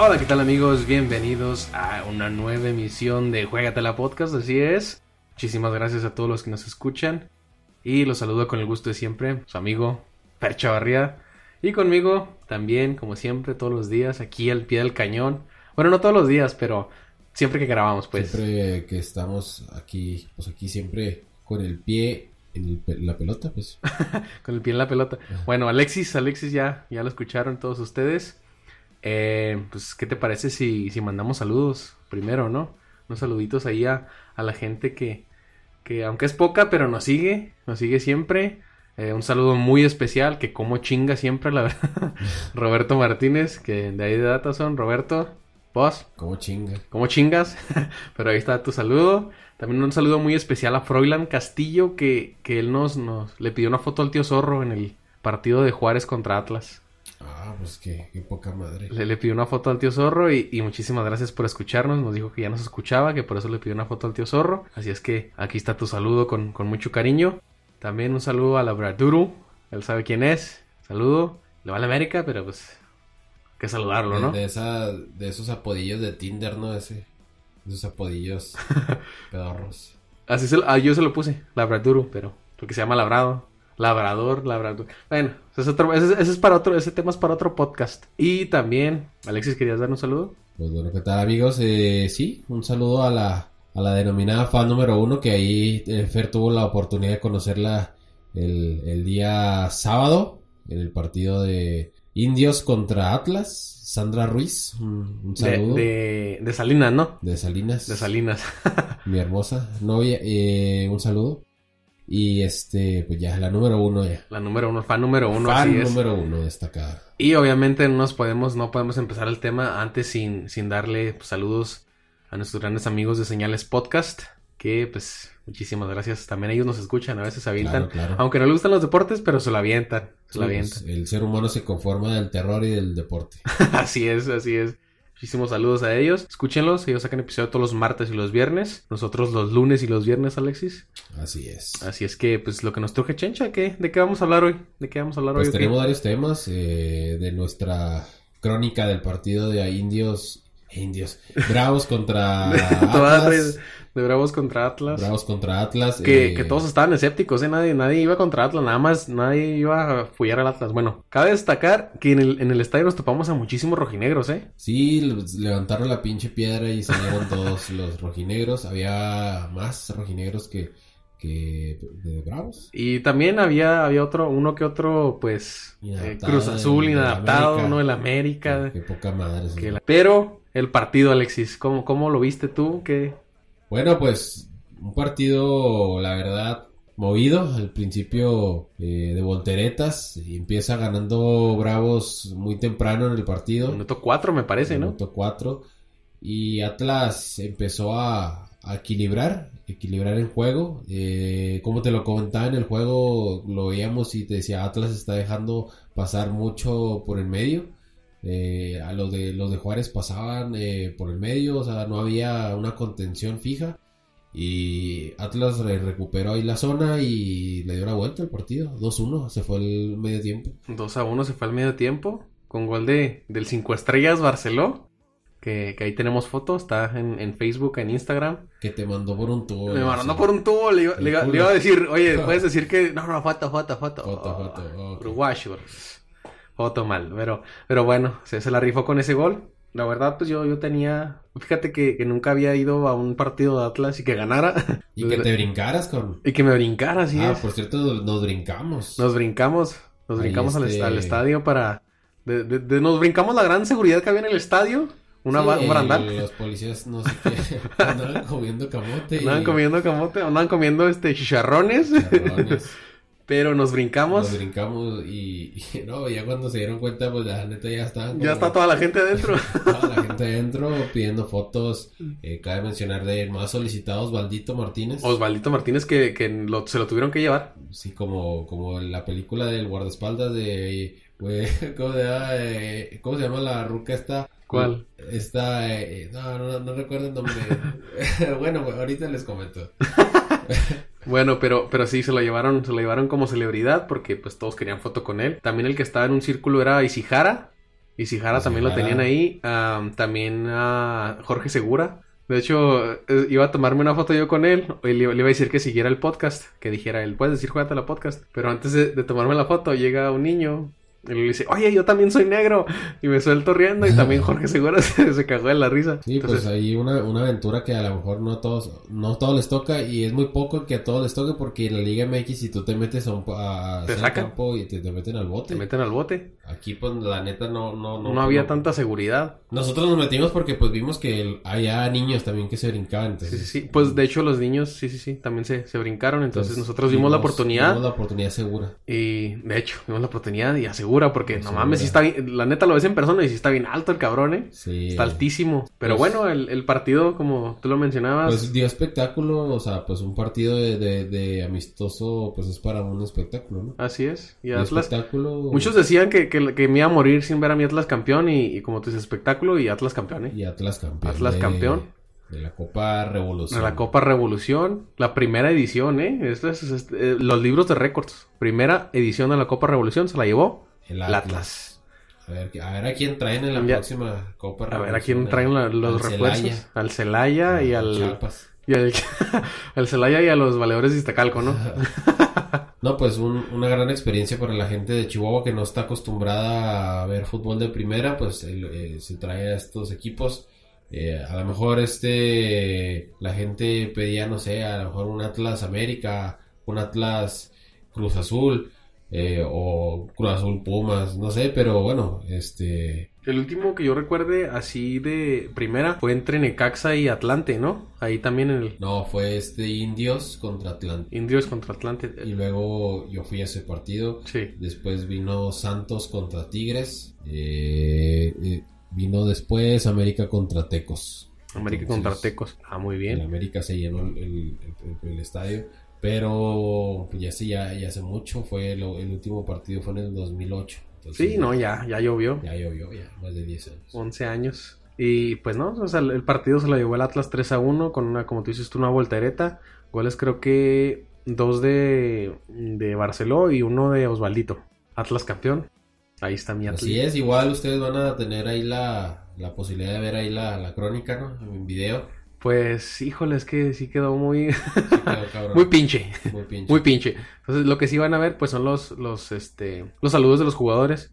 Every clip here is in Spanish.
Hola, ¿qué tal amigos? Bienvenidos a una nueva emisión de Juegatela Podcast, así es. Muchísimas gracias a todos los que nos escuchan. Y los saludo con el gusto de siempre, su amigo Per Chavarría. Y conmigo también, como siempre, todos los días, aquí al pie del cañón. Bueno, no todos los días, pero siempre que grabamos, pues. Siempre que estamos aquí, pues aquí siempre con el pie en, el la pelota, pues. con el pie en la pelota. Bueno, Alexis, Alexis ya, ya lo escucharon todos ustedes. Eh, pues, ¿qué te parece si, si mandamos saludos primero, no? Unos saluditos ahí a, a la gente que, que, aunque es poca, pero nos sigue, nos sigue siempre. Eh, un saludo muy especial, que como chinga siempre, la verdad. Roberto Martínez, que de ahí de data son. Roberto, vos, Como chinga. ¿Cómo chingas? Pero ahí está tu saludo. También un saludo muy especial a Froilán Castillo, que, que él nos, nos le pidió una foto al tío Zorro en el partido de Juárez contra Atlas. Ah, pues qué, qué poca madre. Le, le pidió una foto al tío Zorro y, y muchísimas gracias por escucharnos. Nos dijo que ya nos escuchaba, que por eso le pidió una foto al tío Zorro. Así es que aquí está tu saludo con, con mucho cariño. También un saludo a la Braduru. Él sabe quién es. Saludo. Le va a la América, pero pues que saludarlo, De, ¿no? de esa, de esos apodillos de Tinder, ¿no? Ese, esos apodillos pedorros. Así se, ah, yo se lo puse, Labraduro, pero porque se llama Labrado. Labrador, Labrador. Bueno, ese es, otro, ese, ese es para otro, ese tema es para otro podcast. Y también, Alexis, ¿querías dar un saludo? Pues bueno, ¿qué tal amigos? Eh, sí, un saludo a la, a la denominada fan número uno que ahí eh, Fer tuvo la oportunidad de conocerla el, el día sábado en el partido de Indios contra Atlas. Sandra Ruiz, un, un De, saludo. De, de, de Salinas, ¿no? Salinas. De Salinas. mi hermosa novia, eh, un saludo. Y este, pues ya, la número uno ya. La número uno, fan número uno, Fan así es. número uno destacada. Y obviamente no nos podemos, no podemos empezar el tema antes sin, sin darle pues, saludos a nuestros grandes amigos de Señales Podcast. Que pues muchísimas gracias. También ellos nos escuchan, a veces se avientan. Claro, claro. Aunque no les gustan los deportes, pero se lo avientan. Se Sí, lo pues, avientan. el ser humano se conforma del terror y del deporte. Así es, así es. Muchísimos saludos a ellos. Escúchenlos. Ellos sacan episodio todos los martes y los viernes. Nosotros los lunes y los viernes, Alexis. Así es. Así es que, pues, lo que nos truje Chencha, ¿qué? ¿De qué vamos a hablar hoy? ¿De qué vamos a hablar Pues hoy? tenemos varios temas eh, de nuestra crónica del partido de Indios. Indios. Bravos contra Atlas. de, Bravos contra Atlas. Bravos contra Atlas. Que, eh, que todos estaban escépticos, ¿eh? Nadie, nadie iba contra Atlas, nada más nadie iba a apoyar al Atlas. Bueno, cabe destacar que en el, en el estadio nos topamos a muchísimos rojinegros, ¿eh? Sí, le- levantaron la pinche piedra y salieron todos los rojinegros. Había más rojinegros que, que de Bravos. Y también había, había otro, uno que otro, pues, eh, Cruz Azul, del- del inadaptado, América. ¿no? El América. Qué poca madre. que la- Pero el partido, Alexis, ¿cómo, cómo lo viste tú? ¿Qué? Bueno, pues un partido, la verdad, movido. Al principio eh, de volteretas. Y empieza ganando Bravos muy temprano en el partido. Minuto 4 me parece, ¿no? Minuto 4. Y Atlas empezó a, a equilibrar, equilibrar el juego. Eh, como te lo comentaba en el juego, lo veíamos y te decía, Atlas está dejando pasar mucho por el medio. Eh, a los de los de Juárez pasaban eh, por el medio, o sea, no había una contención fija. Y Atlas re- recuperó ahí la zona y le dio la vuelta al partido. 2-1, se fue el medio tiempo. 2 a 1 se fue al medio tiempo. Con gol de, del 5 estrellas Barceló. Que, que ahí tenemos fotos. Está en, en Facebook, en Instagram. Que te mandó por un tubo. Me mandó por un tubo. Le, le iba- le iba a decir, oye, puedes decir que. No, no, foto, foto, foto. Foto, Oh, foto, ok. Uruguayo. Foto mal. Pero, pero bueno, se, se la rifó con ese gol. La verdad, pues yo, yo tenía. Fíjate que, que nunca había ido a un partido de Atlas y que ganara. Y que te brincaras con... Y que me brincara, así ah, es. por cierto, nos brincamos. Nos brincamos, nos Ahí brincamos al, est- este- al estadio para... de- de- de- nos brincamos la gran seguridad que había en el estadio. Una, Sí, un barandal. Los policías no sé qué, andaban comiendo camote. y Andaban comiendo camote, andaban comiendo este chicharrones. chicharrones. Pero nos brincamos. Nos brincamos y, y no, ya cuando se dieron cuenta, pues la neta ya estaban. Ya está toda la gente adentro. toda la gente adentro pidiendo fotos. Eh, cabe mencionar de más solicitados, Valdito Martínez. Osvaldito Martínez que, que lo- se lo tuvieron que llevar. Sí, como, como en la película del guardaespaldas de... ¿cómo, se llama, eh, ¿Cómo se llama la ruca esta? ¿Cuál? Está, eh, no, no, no recuerdo el nombre. bueno, ahorita les comento. Bueno, pero, pero sí, se lo llevaron, se lo llevaron como celebridad porque pues todos querían foto con él. También el que estaba en un círculo era Isihara. Isihara también lo tenían ahí. Am, también a Jorge Segura. De hecho, eh, iba a tomarme una foto yo con él. y Le, le iba a decir que siguiera el podcast. Que dijera él, puedes decir, juégate la podcast. Pero antes de, de tomarme la foto, llega un niño. Y le dice, oye, yo también soy negro. Y me suelto riendo. Y también Jorge Segura se, se cagó de la risa. Sí, Entonces, pues hay una, una aventura que a lo mejor no a todos, no a todos les toca y es muy poco que a todos les toque porque en la Liga MX si tú te metes a un a Te sacan. campo y te, te meten al bote. te meten al bote. Aquí pues la neta no no No, había tanta seguridad. Nosotros nos metimos porque pues vimos que había niños también que se brincaban. Sí, Entonces, sí, sí. Pues de hecho los niños, sí, sí, sí, también se, se brincaron. Entonces entonces, nosotros vimos la oportunidad. Vimos la oportunidad segura. Y de hecho, vimos la oportunidad y asegura porque no mames, sí está bien, la neta lo ves en persona y sí está bien alto el cabrón, ¿eh? Sí. Está altísimo. Pero Pues- bueno, el, el partido, como tú lo mencionabas, Pues dio espectáculo, o sea, pues un partido de, de, de amistoso pues es para un espectáculo, ¿no? así es. Y Atlas, espectáculo. muchos decían que, que, que me iba a morir sin ver a mi Atlas campeón y, y como tú dices, espectáculo y Atlas campeón, ¿eh? Y Atlas campeón. Atlas de- campeón. De la Copa Revolución. De la Copa Revolución, la primera edición, ¿eh? Esto es, es- eh, los libros de récords. Primera edición de la Copa Revolución se la llevó El Atlas. Atlas. A ver, a ver a quién traen en la Ya. próxima Copa A ver a quién traen la- los Al refuerzos. Celaya. Al Celaya y al, Chiapas. y al, al Celaya y a los valedores de Iztacalco, ¿no? No, pues un- una gran experiencia para la gente de Chihuahua que no está acostumbrada a ver fútbol de primera, pues eh, se trae a estos equipos. Eh, a lo mejor este la gente pedía, no sé, a lo mejor un Atlas América, un Atlas Cruz Azul eh, o Cruz Azul Pumas, no sé, pero bueno, este El último que yo recuerde así de primera fue entre Necaxa y Atlante, ¿no? Ahí también en el no fue este Indios contra Atlante Indios contra Atlante. y luego yo fui a ese partido. Sí. Después vino Santos contra Tigres. eh, eh, vino después América contra Tecos. América Entonces, contra Tecos. Ah, muy En bien. América se llenó el, el- el- el estadio. Pero pues ya hace, ya, ya hace mucho. Fue lo- el último partido fue en el 2008. Entonces, Sí, no, ya, ya llovió. Ya llovió, ya, más de 10 años. 11 años. Y pues no, o sea, el el partido se lo llevó el Atlas 3 a 1 con una, como tú dices una voltereta. Goles creo que dos de, de Barceló y uno de Osvaldito. Atlas campeón. Ahí está mi Atlas. Así es, igual ustedes van a tener ahí la, la posibilidad de ver ahí la, la crónica, ¿no? En video. Pues, híjole, es que sí quedó muy, Sí, quedó cabrón. muy pinche. Muy pinche. Muy pinche. Entonces, lo que sí van a ver, pues son los, los, este, los saludos de los jugadores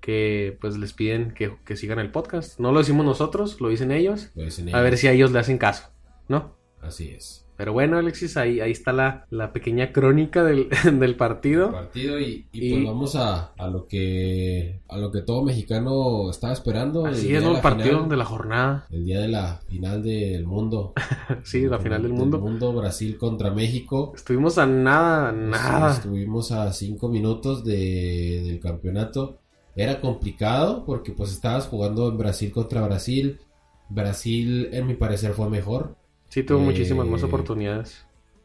que, pues, les piden que, que sigan el podcast. No lo decimos nosotros, lo dicen ellos. Lo dicen A ver ellos. si a ellos le hacen caso, ¿no? Así es. Pero bueno, Alexis, ahí, ahí está la, la pequeña crónica del, del partido. partido y, y, Y- pues vamos a, a lo que a lo que todo mexicano estaba esperando Así es, El partido final, de la jornada. el día de la final del mundo Sí, la final del mundo. Brasil contra México Estuvimos a nada, nada. estuvimos a cinco minutos de, del campeonato era complicado porque pues estabas jugando en Brasil contra Brasil Brasil en mi parecer fue mejor Sí, tuvo Eh, muchísimas más oportunidades.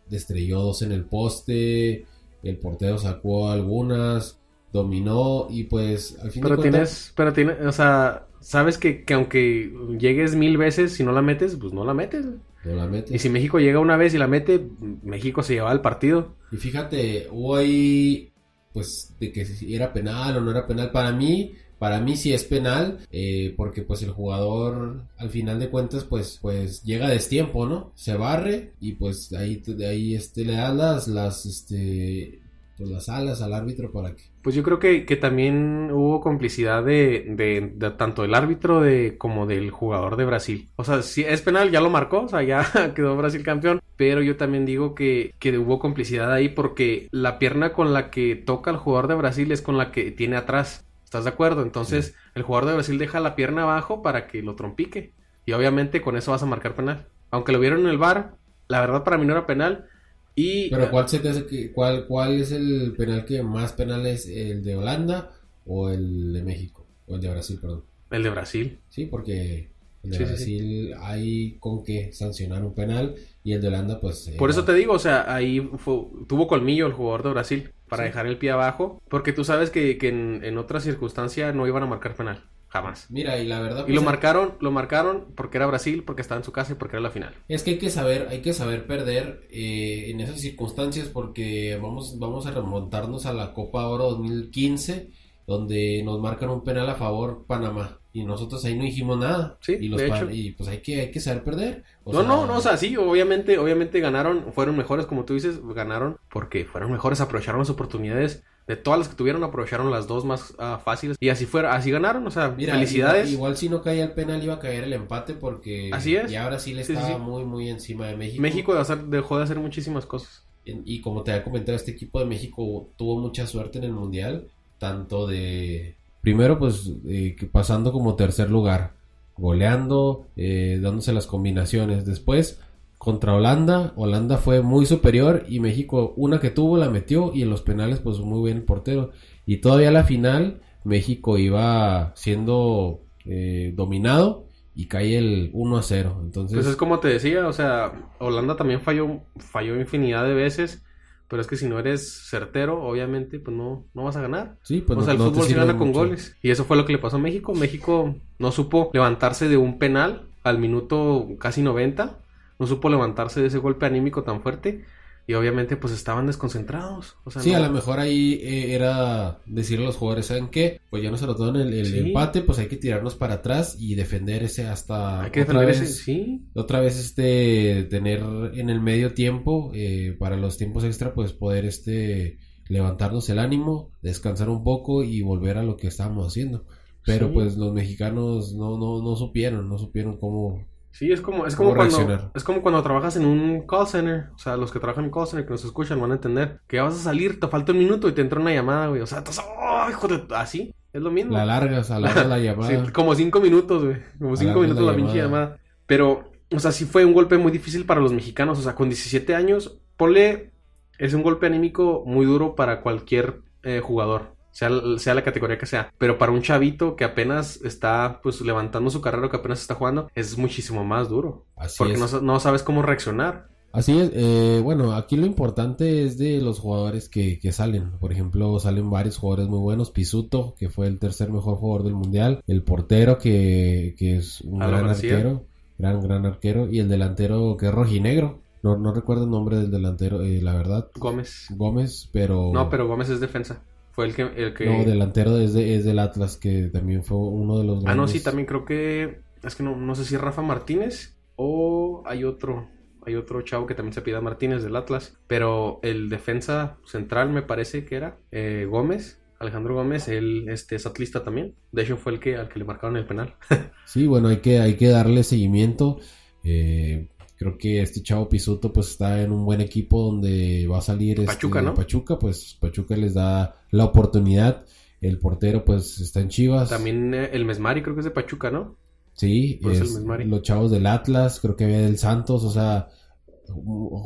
destrelló dos en el poste, el portero sacó algunas, dominó y pues al fin Pero tienes, pero tienes, o sea, sabes que, que aunque llegues mil veces, si no la metes, pues no la metes. no la mete. Y si México llega una vez y la mete, México se lleva el partido. Y fíjate, hubo ahí pues de que si era penal o no era penal para mí. Para mí sí es penal, eh, porque pues el jugador al final de cuentas pues pues llega a destiempo, ¿no? Se barre y pues ahí ahí este le da las las este pues las alas al árbitro para que Pues yo creo que, que también hubo complicidad de, de, de tanto del árbitro de, como del jugador de Brasil. O sea, si es penal, ya lo marcó, o sea, ya quedó Brasil campeón. Pero yo también digo que, que hubo complicidad ahí porque la pierna con la que toca el jugador de Brasil es con la que tiene atrás. ¿Estás de acuerdo? Entonces, el jugador de Brasil deja la pierna abajo para que lo trompique. Y obviamente con eso vas a marcar penal. Aunque lo vieron en el bar, la verdad para mí no era penal. Y Pero ¿cuál se te hace que, cuál, cuál es el penal que más penal es el de Holanda o el de México? O el de Brasil, perdón. el de Brasil. Sí, porque el de Sí, sí, Brasil hay con que sancionar un penal y el de Holanda pues... eh, Por eso te digo, o sea, ahí fue- tuvo colmillo el jugador de Brasil para Sí. dejar el pie abajo, porque tú sabes que, que en, en otra circunstancia no iban a marcar penal. Jamás. Mira, y la verdad... Y lo pues, marcaron, lo marcaron porque era Brasil, porque estaba en su casa y porque era la final. Es que hay que saber, hay que saber perder eh, en esas circunstancias porque vamos, vamos a remontarnos a la Copa Oro 2015, donde nos marcan un penal a favor Panamá. Y nosotros ahí no dijimos nada. Sí, y, los de hecho. y pues hay que, hay que saber perder. O no, sea, no, no, o sea, sí, obviamente, obviamente ganaron, fueron mejores, como tú dices, ganaron porque fueron mejores, aprovecharon las oportunidades de todas las que tuvieron, aprovecharon las dos más ah, fáciles y así fuera, así ganaron, o sea, Mira, felicidades. Igual, igual si no caía el penal iba a caer el empate porque Así es. ya Brasil Sí, sí, estaba sí. muy, muy encima de México. México de hacer- dejó de hacer muchísimas cosas. Y como te había comentado, este equipo de México tuvo mucha suerte en el Mundial, tanto de... Primero, pues, eh, pasando como tercer lugar, goleando, eh, dándose las combinaciones. Después, contra Holanda, Holanda fue muy superior y México, una que tuvo, la metió y en los penales, pues, muy bien el portero. Y todavía la final, México iba siendo eh, dominado y cae el 1 a 0. Entonces, Pues es como te decía, o sea, Holanda también falló, falló infinidad de veces, pero es que si no eres certero, obviamente, pues no, no vas a ganar. sí, pues o sea, el no fútbol se gana con mucho. goles. Y eso fue lo que le pasó a México. México no supo levantarse de un penal al minuto casi 90. No supo levantarse de ese golpe anímico tan fuerte. Y obviamente pues estaban desconcentrados. O sea, Sí, no- a lo mejor ahí eh, era decirle a los jugadores, ¿saben qué? Pues ya nos anotaron el, el Sí. empate, pues hay que tirarnos para atrás y defender ese hasta hay que otra defender vez, ese... Sí, otra vez este tener en el medio tiempo eh, para los tiempos extra pues poder este levantarnos el ánimo, descansar un poco y volver a lo que estábamos haciendo. Pero Sí. pues los mexicanos no, no, no supieron, no supieron cómo, sí, es como, es ¿Cómo como cuando, reaccionar? es como cuando trabajas en un call center. O sea, los que trabajan en call center que nos escuchan van a entender que vas a salir, te falta un minuto y te entra una llamada, güey. O sea, estás, ¡oh, hijo de... Así, es lo mismo. la largas, alargas la llamada. Sí, como cinco minutos, güey. Como cinco minutos la la pinche llamada. llamada. Pero, o sea, sí fue un golpe muy difícil para los mexicanos. O sea, con 17 años, ponle, es un golpe anímico muy duro para cualquier eh, jugador. Sea, sea la categoría que sea. Pero para un chavito que apenas está, pues, levantando su carrera o que apenas está jugando, es muchísimo más duro. Así Porque es. no, no sabes cómo reaccionar. Así es, eh, bueno, aquí lo importante es de los jugadores que, que salen. Por ejemplo, salen varios jugadores muy buenos. Pisuto, que fue el tercer mejor jugador del mundial. El portero, que, que es un gran García. arquero. Gran, gran arquero. Y el delantero, que es rojinegro. No, no recuerdo el nombre del delantero, eh, la verdad. Gómez. Gómez, pero... No, pero Gómez es defensa. Fue el que... El que... No, delantero es, de- es del Atlas, que también fue uno de los Ah, no, sí, también creo que. Es que no, no sé si Rafa Martínez o hay otro. Hay otro chavo que también se pida Martínez del Atlas. Pero el defensa central me parece que era eh, Gómez. Alejandro Gómez, él este, es atlista también. De hecho, fue el que al que le marcaron el penal. Sí, bueno, hay que, hay que darle seguimiento. Eh, creo que este chavo Pisuto pues está en un buen equipo donde va a salir este, Pachuca, ¿no? Pachuca, pues Pachuca les da la oportunidad. El portero pues está en Chivas. También eh, el Mesmari, creo que es de Pachuca, ¿no? Sí, Pues el es- Mesmari. los chavos del Atlas, creo que había del Santos, o sea,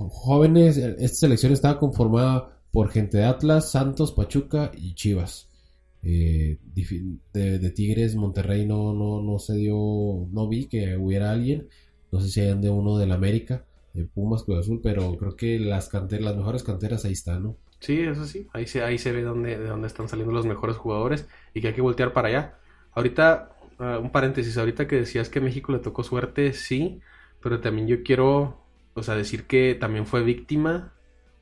jóvenes, esta selección estaba conformada por gente de Atlas, Santos, Pachuca y Chivas. Eh, de, de Tigres, Monterrey no, no, no se dio, no vi que hubiera alguien, no sé si hayan de uno del América, de Pumas, Cruz Azul, pero creo que las canteras, las mejores canteras ahí están, ¿no? Sí, eso sí. Ahí se, ahí se ve dónde, de dónde están saliendo los mejores jugadores y que hay que voltear para allá. Ahorita, ah, un paréntesis, ahorita que decías que México le tocó suerte, sí, pero también yo quiero, o sea, decir que también fue víctima,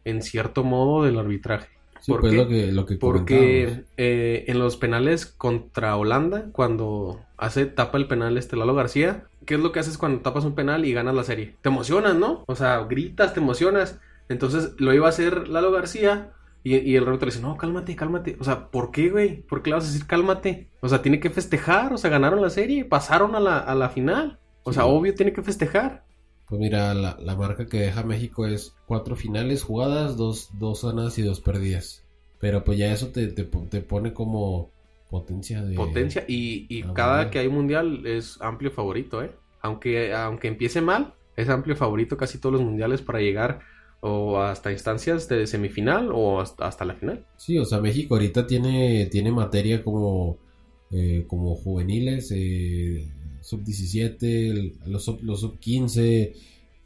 en cierto modo, del arbitraje. Sí, ¿Por pues lo que, lo que. Porque eh, en los penales contra Holanda, cuando hace tapa el penal este Lalo García, ¿qué es lo que haces cuando tapas un penal y ganas la serie? Te emocionas, ¿no? O sea, gritas, te emocionas. Entonces lo iba a hacer Lalo García y, y el árbitro le dice, no, cálmate, cálmate. O sea, ¿por qué, güey? ¿Por qué le vas a decir cálmate? O sea, tiene que festejar, o sea, ganaron la serie, pasaron a la, a la final. O sea, Sí. obvio tiene que festejar. Pues mira, la, la marca que deja México es cuatro finales jugadas, dos, dos ganadas y dos perdidas. Pero pues ya eso te, te, te pone como potencia de... potencia y, y Ah, cada que hay mundial es amplio favorito, ¿eh? Aunque, aunque empiece mal, es amplio favorito casi todos los mundiales para llegar o hasta instancias de semifinal o hasta, hasta la final. Sí, o sea, México ahorita tiene, tiene materia como, eh, como juveniles, eh, sub-17, los sub- los sub-15,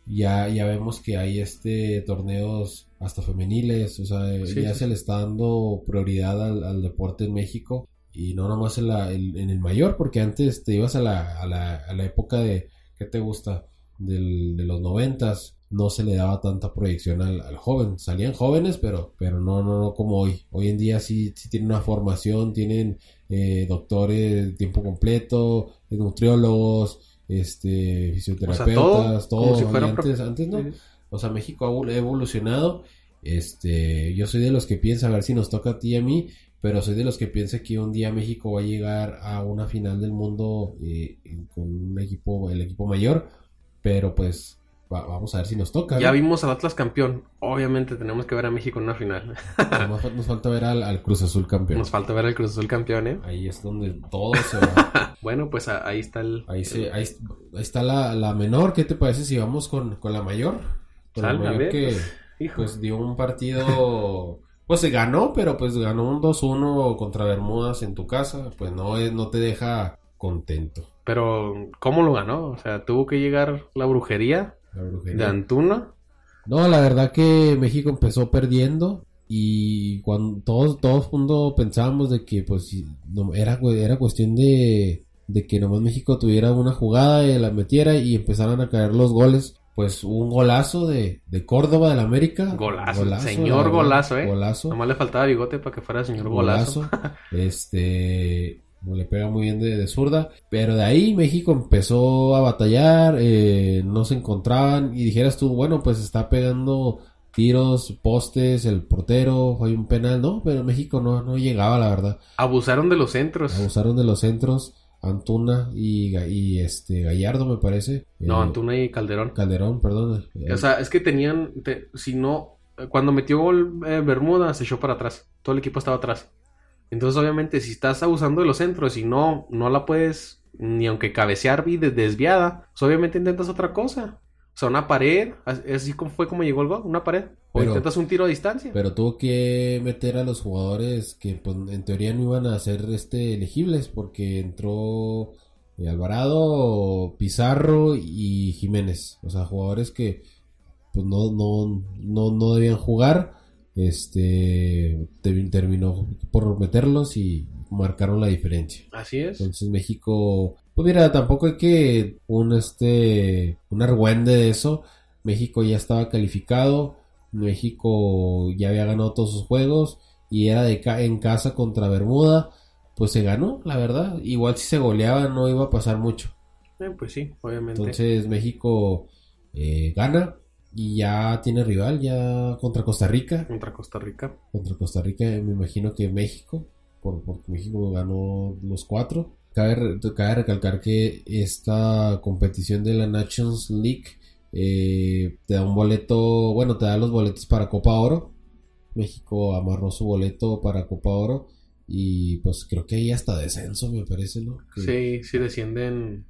ya, ya vemos que hay este torneos hasta femeniles, o sea, Sí, ya sí. se le está dando prioridad al, al deporte en México y no nomás en, la, en, el mayor, porque antes te ibas a la, a la, a la época de, ¿qué te gusta? Del, de los noventas, no se le daba tanta proyección al, al, joven. Salían jóvenes, pero, pero no, no, no como hoy. Hoy en día sí, sí tienen una formación, tienen eh, doctores de tiempo completo, nutriólogos, este, fisioterapeutas, todo. antes, antes no. O sea, México ha evolucionado. Este, yo soy de los que piensa a ver si nos toca a ti y a mí, pero soy de los que piensa que un día México va a llegar a una final del mundo eh, con un equipo, el equipo mayor, pero pues vamos a ver si nos toca. Ya vimos al Atlas campeón. Obviamente tenemos que ver a México en una final. nos falta ver al, Cruz Azul campeón. Nos falta ver al Cruz Azul campeón, ¿eh? Ahí es donde todo se va. bueno, pues ahí está el... Ahí, ahí, está la, menor. ¿Qué te parece si vamos con, la mayor? Con la mayor que pues, pues, dio un partido... Pues se ganó, pero pues ganó un 2-1 contra Bermudas en tu casa. Pues no, no te deja contento. Pero, ¿cómo lo ganó? O sea, tuvo que llegar la brujería ¿De Antuna? No, la verdad que México empezó perdiendo y cuando todos todos mundo pensábamos de que pues no, era era cuestión de, de que nomás México tuviera una jugada y la metiera y empezaran a caer los goles pues un golazo de, de Córdoba del América. Golazo, señor golazo, eh. Golazo. Nomás le faltaba bigote para que fuera señor golazo. este, le pega muy bien de, zurda. Pero de ahí México empezó a batallar, eh, no se encontraban y dijeras tú, bueno, pues está pegando tiros, postes, el portero, hay un penal, no, pero México no, no llegaba, la verdad. Abusaron de los centros. Abusaron de los centros. Antuna y, y este Gallardo me parece. No, eh, Antuna y Calderón. Calderón, perdón. O sea, es que tenían, si no, cuando metió gol eh, Bermuda se echó para atrás. Todo el equipo estaba atrás. Entonces, obviamente, si estás abusando de los centros y no, no la puedes ni aunque cabecear y desviada, pues obviamente intentas otra cosa. O sea, una pared, así como fue como llegó el gol, una pared. O intentas un tiro a distancia. Pero tuvo que meter a los jugadores que pues, en teoría no iban a ser este, elegibles porque entró eh, Alvarado, Pizarro y Jiménez. O sea, jugadores que pues no, no, no, no debían jugar este terminó por meterlos y marcaron la diferencia. Así es. Entonces México, pues mira, tampoco hay que un este un argüende de eso. México ya estaba calificado, México ya había ganado todos sus juegos y era de en casa contra Bermuda, pues se ganó, la verdad. Igual si se goleaba no iba a pasar mucho. Eh, pues sí, obviamente. Entonces México eh, gana, y ya tiene rival, ya contra Costa Rica. Contra Costa Rica. Contra Costa Rica, me imagino que México, por, porque México ganó los cuatro. Cabe, cabe recalcar que esta competición de la Nations League eh, te da un boleto, bueno, te da los boletos para Copa Oro. México amarró su boleto para Copa Oro y pues creo que ahí hasta descenso, me parece, ¿no? sí, sí descienden.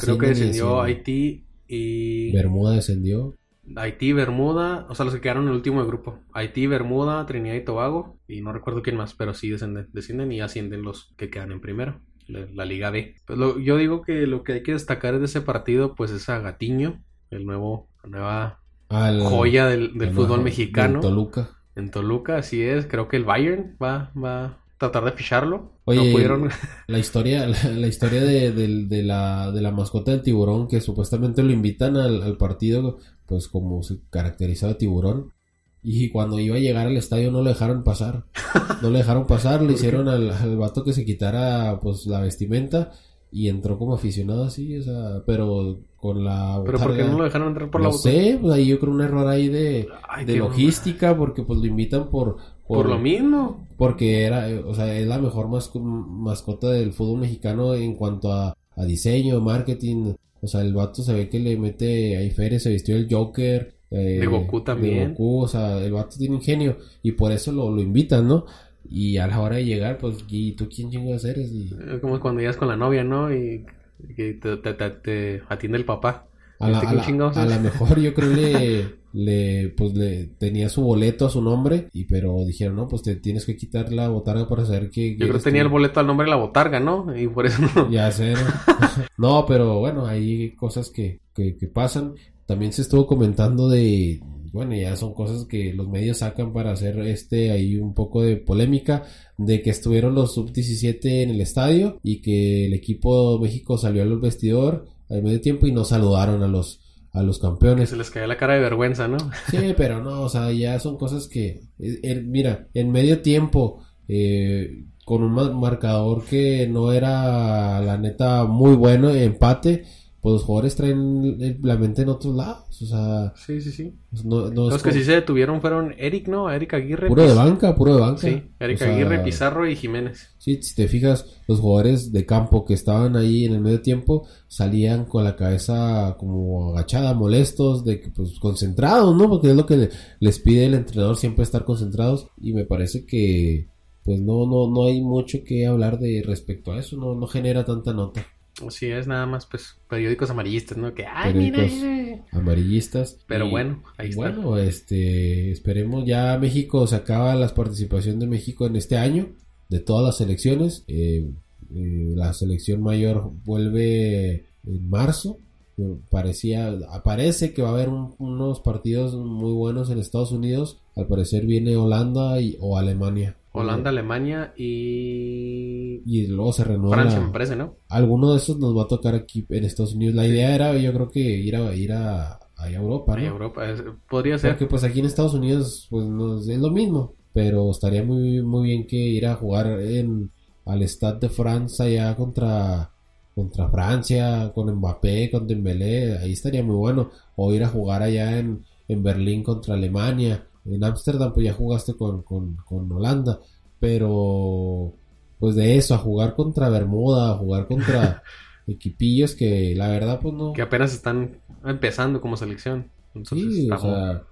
creo que descendió Haití y... Bermuda descendió. Haití, Bermuda, o sea, los que quedaron en el último grupo. Haití, Bermuda, Trinidad y Tobago, y no recuerdo quién más, pero sí descienden, descienden y ascienden los que quedan en primero, la, Liga B. Pues yo digo que lo que hay que destacar de ese partido, pues es a Gatiño, el nuevo, la nueva joya del, fútbol mexicano. En Toluca. En Toluca, así es. Creo que el Bayern va, va, tratar de ficharlo. Oye, la historia, la, historia de, la, de la mascota del tiburón, que supuestamente lo invitan al, partido, pues como se caracterizaba tiburón. Y cuando iba a llegar al estadio no lo dejaron pasar. No le dejaron pasar, le hicieron al, al vato que se quitara pues la vestimenta y entró como aficionado así, o sea, pero con la... ¿Pero por qué no lo dejaron entrar por la No sé, pues ahí yo creo un error ahí de, de logística, porque pues lo invitan por, por, lo mismo. Porque era, o sea, es la mejor mascota del fútbol mexicano en cuanto a, diseño, marketing. O sea, el vato se ve que le mete ahí feria, se vistió el Joker. Eh, de Goku también. De Goku, o sea, el vato tiene ingenio y por eso lo, lo invitan, ¿no? Y a la hora de llegar, pues, ¿y tú quién chingas eres? Y... Como cuando llegas con la novia, ¿no? Y que te, te, te, atiende el papá. A la, a, la, mejor yo creo le, le, pues le tenía su boleto a su nombre y pero dijeron no pues te tienes que quitar la botarga para saber que yo creo que tenía el boleto al nombre de la botarga no y por eso no ya sé no pero bueno hay cosas que, que, pasan también se estuvo comentando de, bueno, ya son cosas que los medios sacan para hacer este ahí un poco de polémica de que estuvieron los sub-17 en el estadio y que el equipo México salió al vestidor al medio tiempo y no saludaron a los a los campeones. Se les caía la cara de vergüenza, ¿no? Sí, pero no, o sea, ya son cosas que, eh, eh, mira, en medio tiempo, eh, con un marcador que no era, la neta, muy bueno, empate, pues los jugadores traen la mente en otros lados, o sea... Sí, sí, sí. Pues no, los que sí se detuvieron fueron Eric, ¿no? Eric Aguirre. Puro de banca, puro de banca. Sí, Eric Aguirre, Pizarro y Jiménez. Sí, si te fijas, los jugadores de campo que estaban ahí en el medio tiempo salían con la cabeza como agachada, molestos, de que pues concentrados, ¿no? Porque es lo que les pide el entrenador siempre estar concentrados y me parece que pues no no no hay mucho que hablar de respecto a eso, no no genera tanta nota. Sí, es nada más, pues, periódicos amarillistas, ¿no? Que, ay, periódicos amarillistas. Pero bueno, ahí está. Bueno, este, esperemos ya México se acaba la participación de México en este año, de todas las selecciones. Eh, eh, la selección mayor vuelve en marzo. Parecía, parece que va a haber unos partidos muy buenos en Estados Unidos. Al parecer viene Holanda y, o Alemania. Holanda, Alemania y... Y luego se renueva... Francia, me parece, ¿no? Alguno de esos nos va a tocar aquí en Estados Unidos. La idea era, yo creo que ir a, ir a, Europa, ¿no? A Europa, podría ser. Porque pues aquí en Estados Unidos pues es lo mismo. Pero estaría muy, muy bien que ir a jugar en, al Stade de Francia ya contra, contra Francia, con Mbappé, con Dembélé. Ahí estaría muy bueno. O ir a jugar allá en, en Berlín contra Alemania en Ámsterdam pues ya jugaste con, con, Holanda, pero pues de eso, a jugar contra Bermuda, a jugar contra equipillos que la verdad pues no... Que apenas están empezando como selección. sí, o sea...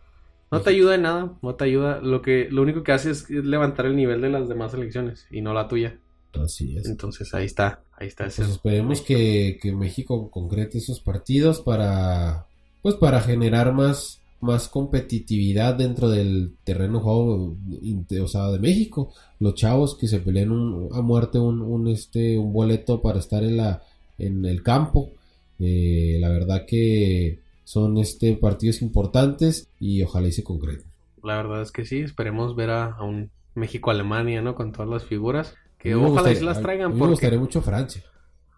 No te ayuda en nada, no te ayuda. Lo que, lo único que hace es levantar el nivel de las demás selecciones y no la tuya. Así es. Entonces ahí está, ahí está. Pues esperemos que, que México concrete esos partidos para, pues para generar más, más competitividad dentro del terreno juego o sea, de México. Los chavos que se pelean a muerte un, este, un boleto para estar en, la, en el campo. Eh, la verdad que son este partidos importantes y ojalá y se concreten. La verdad es que sí, esperemos ver a, un México-Alemania, ¿no? Con todas las figuras. Que ojalá y se las traigan. A mí me gustaría mucho Francia.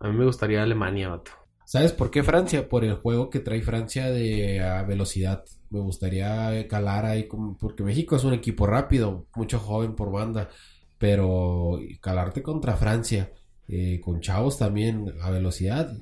A mí me gustaría Alemania, vato. ¿Sabes por qué Francia? Por el juego que trae Francia de velocidad me gustaría calar ahí, porque México es un equipo rápido, mucho joven por banda, pero calarte contra Francia, eh, con chavos también a velocidad,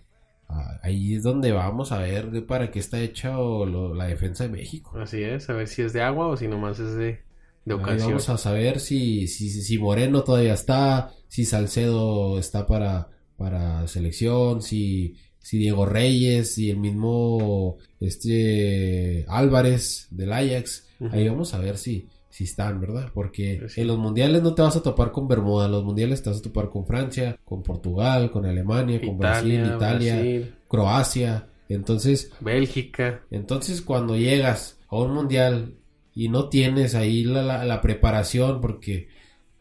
ahí es donde vamos a ver para qué está hecha la defensa de México. Así es, a ver si es de agua o si nomás es de, de ocasión. vamos a saber si, si, si Moreno todavía está, si Salcedo está para, para selección, si si Diego Reyes y el mismo este Álvarez del Ajax, ahí vamos a ver si, si están, ¿verdad? Porque en los mundiales no te vas a topar con Bermuda, en los mundiales te vas a topar con Francia, con Portugal, con Alemania, con Brasil, Italia, Croacia, entonces Bélgica. Entonces cuando llegas a un mundial y no tienes ahí la, la, preparación porque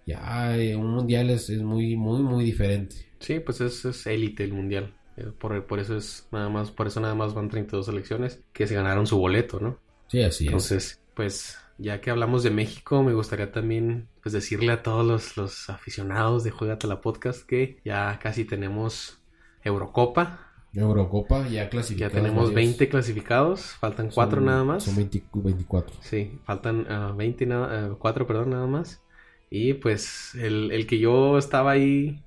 ya eh, un mundial es, es, muy muy muy diferente. Sí, pues es élite el mundial. Eh, por, por, eso es nada más, por eso nada más van 32 selecciones que se ganaron su boleto, ¿no? Sí, así es. Entonces, pues, ya que hablamos de México, me gustaría también pues decirle a todos los, los aficionados de Juegate la Podcast que ya casi tenemos Eurocopa. Eurocopa ya clasificados. Ya tenemos 20 clasificados, faltan 4 nada más. Son 24. Sí, faltan 20 nada, 4, perdón, nada más. Y pues el, el que yo estaba ahí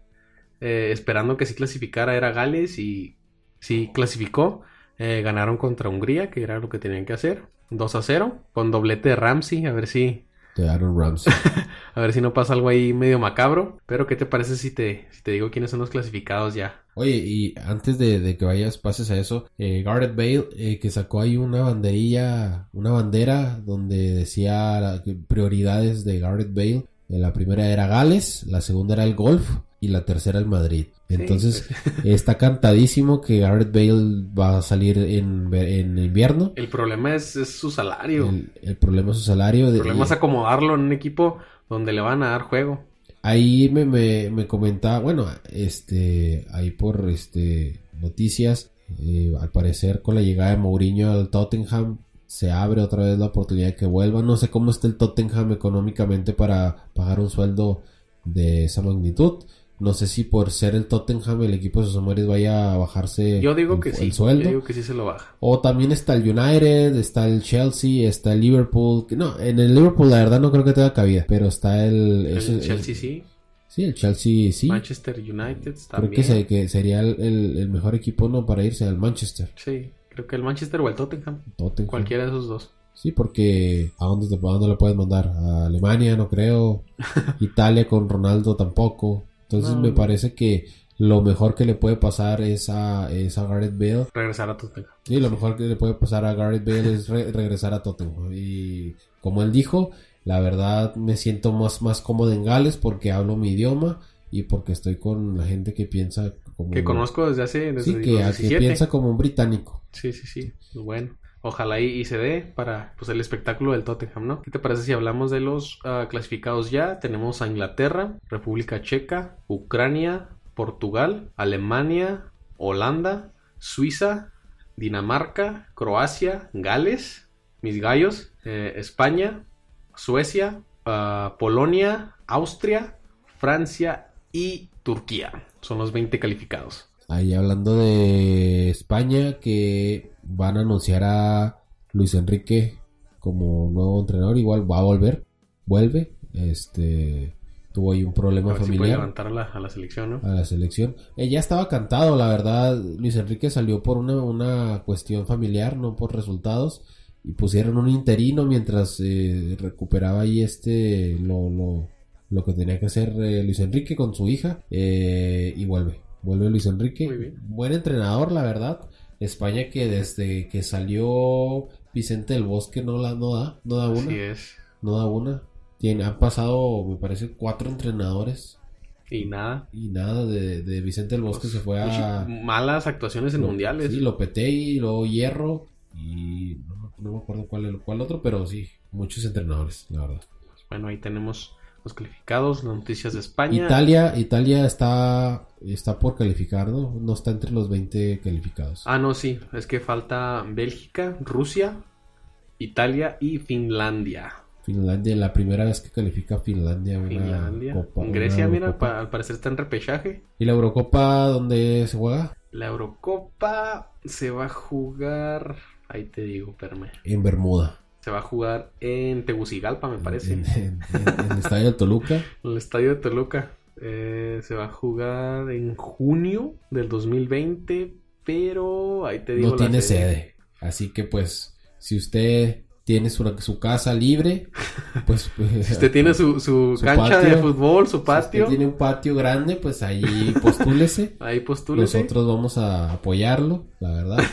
eh, esperando que sí clasificara era Gales y sí clasificó. Eh, ganaron contra Hungría, que era lo que tenían que hacer. 2 a 0, con doblete de Ramsey, a ver si... De Aaron Ramsey. a ver si no pasa algo ahí medio macabro. Pero, ¿qué te parece si te, si te digo quiénes son los clasificados ya? Oye, y antes de, que vayas, pases a eso, eh, Gareth Bale, eh, que sacó ahí una banderilla, una bandera donde decía prioridades de Gareth Bale. La primera era Gales, la segunda era el golf y la tercera el Madrid. Entonces está cantadísimo que Gareth Bale va a salir en, en invierno. El problema es, su salario. El, problema es su salario. El problema es acomodarlo en un equipo donde le van a dar juego. Ahí me, me, comentaba, bueno, este, ahí por este noticias, eh, al parecer con la llegada de Mourinho al Tottenham, se abre otra vez la oportunidad de que vuelva. No sé cómo está el Tottenham económicamente para pagar un sueldo de esa magnitud. No sé si por ser el Tottenham el equipo de Sosomares vaya a bajarse Yo digo el, que el sí. sueldo. Yo digo que sí se lo baja. O también está el United, está el Chelsea, está el Liverpool. No, en el Liverpool la verdad no creo que tenga cabida. Pero está el... El Chelsea sí. sí, el Chelsea sí. Manchester United Creo también. que, se- que sería el, el- el mejor equipo no para irse al Manchester. Sí, creo que el Manchester o el Tottenham. Tottenham. Cualquiera de esos dos. Sí, porque ¿a dónde, te, a dónde lo puedes mandar? A Alemania, no creo. Italia con Ronaldo tampoco. Entonces No. me parece que lo mejor que le puede pasar es a, es a Gareth Bale. Regresar a Tottenham. Sí, lo mejor que le puede pasar a Gareth Bale es re- regresar a Tottenham. Y como él dijo, la verdad me siento más, más cómodo en Gales porque hablo mi idioma y porque estoy con la gente que piensa como... Que conozco desde hace desde Sí, que, que 17. piensa como un británico. Sí, sí, sí. Bueno, ojalá y, y se dé para pues, el espectáculo del Tottenham, ¿no? ¿Qué te parece si hablamos de los ah, clasificados ya? Tenemos a Inglaterra, República Checa, Ucrania, Portugal, Alemania, Holanda, Suiza, Dinamarca, Croacia, Gales, mis gallos, eh, España, Suecia, ah, Polonia, Austria, Francia y Turquía. Son los 20 calificados. Ahí hablando de España, que van a anunciar a Luis Enrique como nuevo entrenador, igual va a volver, vuelve, este tuvo ahí un A problema si puede familiar levantar a la, a la selección, ¿no? a la selección. Eh, ya estaba cantado, la verdad, Luis Enrique salió por una, una cuestión familiar, no por resultados, y pusieron un interino mientras eh, recuperaba ahí este lo, lo, lo que tenía que hacer eh, Luis Enrique con su hija, eh, y vuelve, vuelve Luis Enrique, Muy bien. buen entrenador, la verdad. España que desde que salió Vicente del Bosque no la no da, no da una, Así es. no da una. Tiene, han pasado, me parece, cuatro entrenadores Y nada. y nada, de, de Vicente del Bosque se fue a... Malas actuaciones en Lo- mundiales. Sí, Lopetegui, luego Hierro y no, no me acuerdo cuál, cuál otro, pero sí, muchos entrenadores, la verdad. Bueno, ahí tenemos los calificados, las noticias de España. Italia, Italia está, está por calificar, ¿no? No está entre los 20 calificados. Ah, no, sí. Es que falta Bélgica, Rusia, Italia y Finlandia. Finlandia, la primera vez que califica Finlandia una Finlandia. copa, una Grecia, mira, pa- al parecer está en repechaje. ¿Y la Eurocopa dónde se juega? La Eurocopa se va a jugar. Ahí te digo, espérame. En Bermuda. Se va a jugar en Tegucigalpa, me parece. En, en- en- en el estadio de Toluca. El estadio de Toluca. Eh, se va a jugar en junio del 2020, pero ahí te digo no la tiene sede. Así que pues, si usted tiene su, su casa libre, pues... pues, Si usted tiene su, su, Su cancha de patio. fútbol, su si usted patio, tiene un patio grande, pues ahí postúlese. ahí postúlese. Nosotros vamos a apoyarlo, la verdad.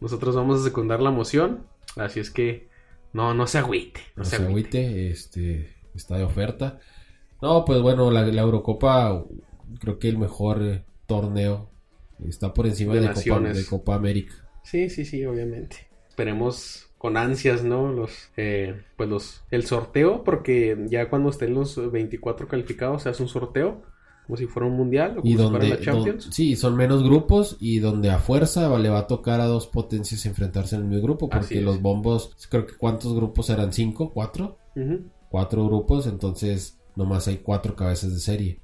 Nosotros vamos a secundar la moción. Así es que no, no se agüite. No, No se agüite. agüite, este, está de oferta. No, pues bueno, la, la Eurocopa, creo que el mejor eh, torneo está por encima De de, Copa, de Copa América. Sí, sí, sí, obviamente. Esperemos con ansias, ¿no? Los, eh, pues los, el sorteo, porque ya cuando estén los 24 calificados se hace un sorteo, como si fuera un mundial o como Y si fuera donde, la Champions. sí, son menos grupos y donde a fuerza le va a tocar a dos potencias enfrentarse en el mismo grupo, porque los bombos, creo que cuántos grupos eran cinco, cuatro, cuatro grupos, entonces nomás hay cuatro cabezas de serie.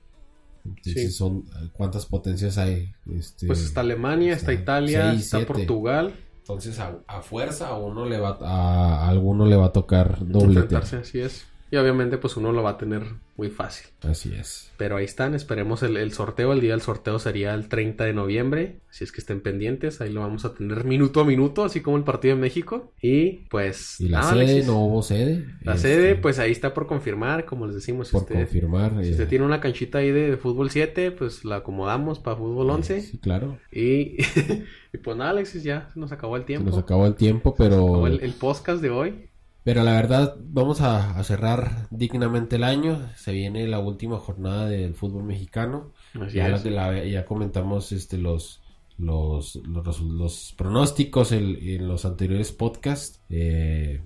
Entonces Sí. son cuántas potencias hay. Este, Pues está Alemania, está, está Italia, seis, está siete. Portugal. Entonces a, a fuerza a uno le va a, a alguno le va a tocar doble. así es. Y obviamente pues uno lo va a tener muy fácil. Así es. Pero ahí están, esperemos el, el sorteo. El día del sorteo sería el 30 de noviembre. Si es que estén pendientes, ahí lo vamos a tener minuto a minuto, así como el partido de México. Y pues. Y la nada, sede, Alexis. no hubo sede. La este, sede, pues ahí está por confirmar, como les decimos. Por usted, confirmar. si eh, usted tiene una canchita ahí de, de fútbol 7, pues la acomodamos para fútbol 11. Sí, claro. Y, y pues nada, Alexis, ya se nos acabó el Se tiempo. nos acabó el tiempo, pero. Acabó el, el podcast de hoy. Pero la verdad, vamos a, a cerrar dignamente el año. Se viene la última jornada del fútbol mexicano. Así Ya, es. la- ya comentamos este los los, los, los pronósticos en, en los anteriores podcasts. Eh,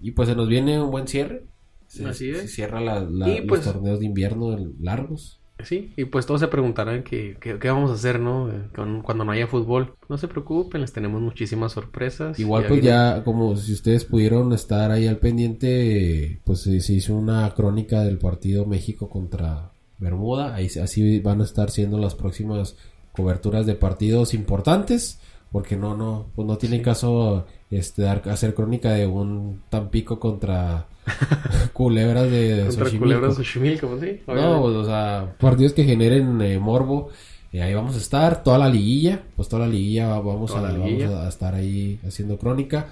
y pues se nos viene un buen cierre. Se, Así es. se cierra la, la- Y, pues- los torneos de invierno largos. Sí, y pues todos se preguntarán qué, qué, qué vamos a hacer, ¿no? Eh, con- cuando no haya fútbol. No se preocupen, les tenemos muchísimas sorpresas. Igual Ya pues viene- ya, como si ustedes pudieron estar ahí al pendiente, pues se, se hizo una crónica del partido México contra Bermuda. Ahí así van a estar siendo las próximas coberturas de partidos importantes. Porque no, no, pues no tiene caso este dar, hacer crónica de un Tampico contra culebras de Contra Xochimilco. Culebras de Xochimilco, pues sí. No, pues, o sea, partidos que generen eh, morbo. eh, ahí vamos a estar, toda la liguilla, pues toda la liguilla va- vamos, a, la vamos liguilla. a estar ahí haciendo crónica.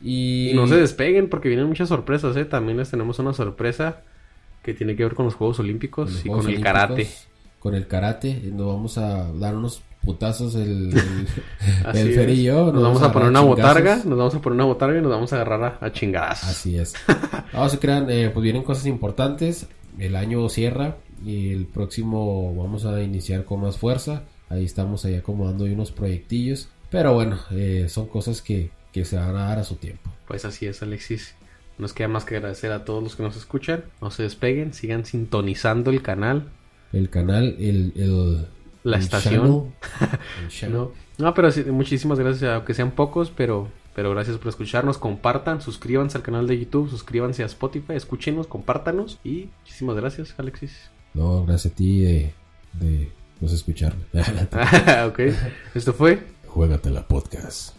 Y, Y no se despeguen porque vienen muchas sorpresas, ¿eh? También les tenemos una sorpresa que tiene que ver con los Juegos Olímpicos los y Juegos con el karate. Con el karate, nos vamos a dar unos putazos el, el, el es. Fer y yo. Nos, vamos a poner una botarga, nos vamos a poner una botarga y nos vamos a agarrar a, a chingadas. Así es. Ahora se crean, eh, pues vienen cosas importantes. El año cierra y el próximo vamos a iniciar con más fuerza. Ahí estamos ahí acomodando unos proyectillos. Pero bueno, eh, son cosas que, que se van a dar a su tiempo. Pues así es, Alexis. Nos queda más que agradecer a todos los que nos escuchan. No se despeguen, sigan sintonizando el canal, El canal, el... el la estación. No, no pero sí, muchísimas gracias, aunque sean pocos, pero, pero gracias por escucharnos. Compartan, suscríbanse al canal de YouTube, suscríbanse a Spotify, escúchenos, compártanos. Y muchísimas gracias, Alexis. No, gracias a ti de, de pues, escucharme. ok, esto fue Juégatela podcast.